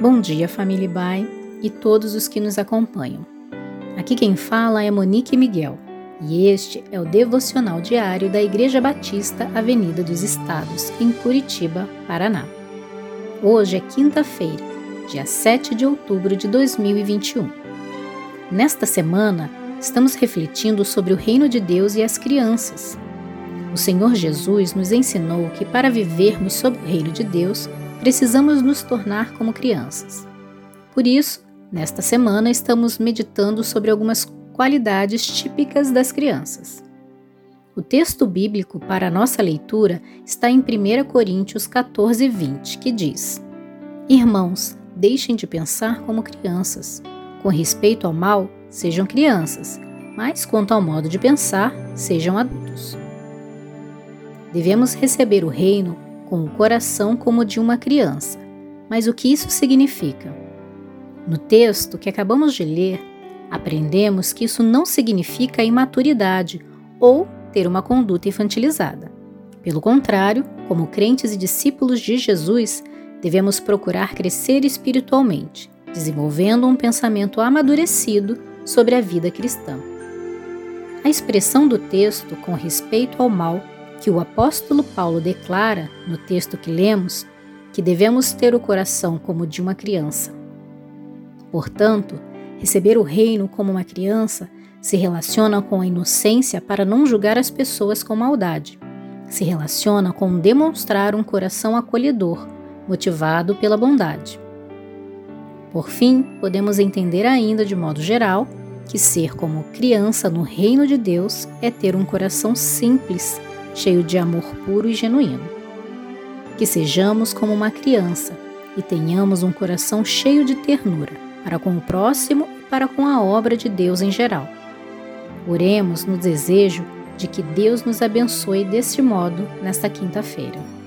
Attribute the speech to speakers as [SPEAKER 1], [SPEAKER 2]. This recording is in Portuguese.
[SPEAKER 1] Bom dia, família Bai e todos os que nos acompanham. Aqui quem fala é Monique Miguel e este é o devocional diário da Igreja Batista Avenida dos Estados, em Curitiba, Paraná. Hoje é quinta-feira, dia 7 de outubro de 2021. Nesta semana, estamos refletindo sobre o reino de Deus e as crianças. O Senhor Jesus nos ensinou que para vivermos sob o reino de Deus, precisamos nos tornar como crianças. Por isso, nesta semana estamos meditando sobre algumas qualidades típicas das crianças. O texto bíblico para nossa leitura está em 1 Coríntios 14, 20, que diz: Irmãos, deixem de pensar como crianças. Com respeito ao mal, sejam crianças, mas quanto ao modo de pensar, sejam adultos. Devemos receber o reino com o coração como de uma criança. Mas o que isso significa? No texto que acabamos de ler, aprendemos que isso não significa imaturidade ou ter uma conduta infantilizada. Pelo contrário, como crentes e discípulos de Jesus, devemos procurar crescer espiritualmente, desenvolvendo um pensamento amadurecido sobre a vida cristã. A expressão do texto com respeito ao mal que o apóstolo Paulo declara no texto que lemos que devemos ter o coração como de uma criança. Portanto, receber o reino como uma criança se relaciona com a inocência para não julgar as pessoas com maldade. Se relaciona com demonstrar um coração acolhedor, motivado pela bondade. Por fim, podemos entender ainda de modo geral que ser como criança no reino de Deus é ter um coração simples cheio de amor puro e genuíno. Que sejamos como uma criança e tenhamos um coração cheio de ternura para com o próximo e para com a obra de Deus em geral. Oremos no desejo de que Deus nos abençoe deste modo nesta quinta-feira.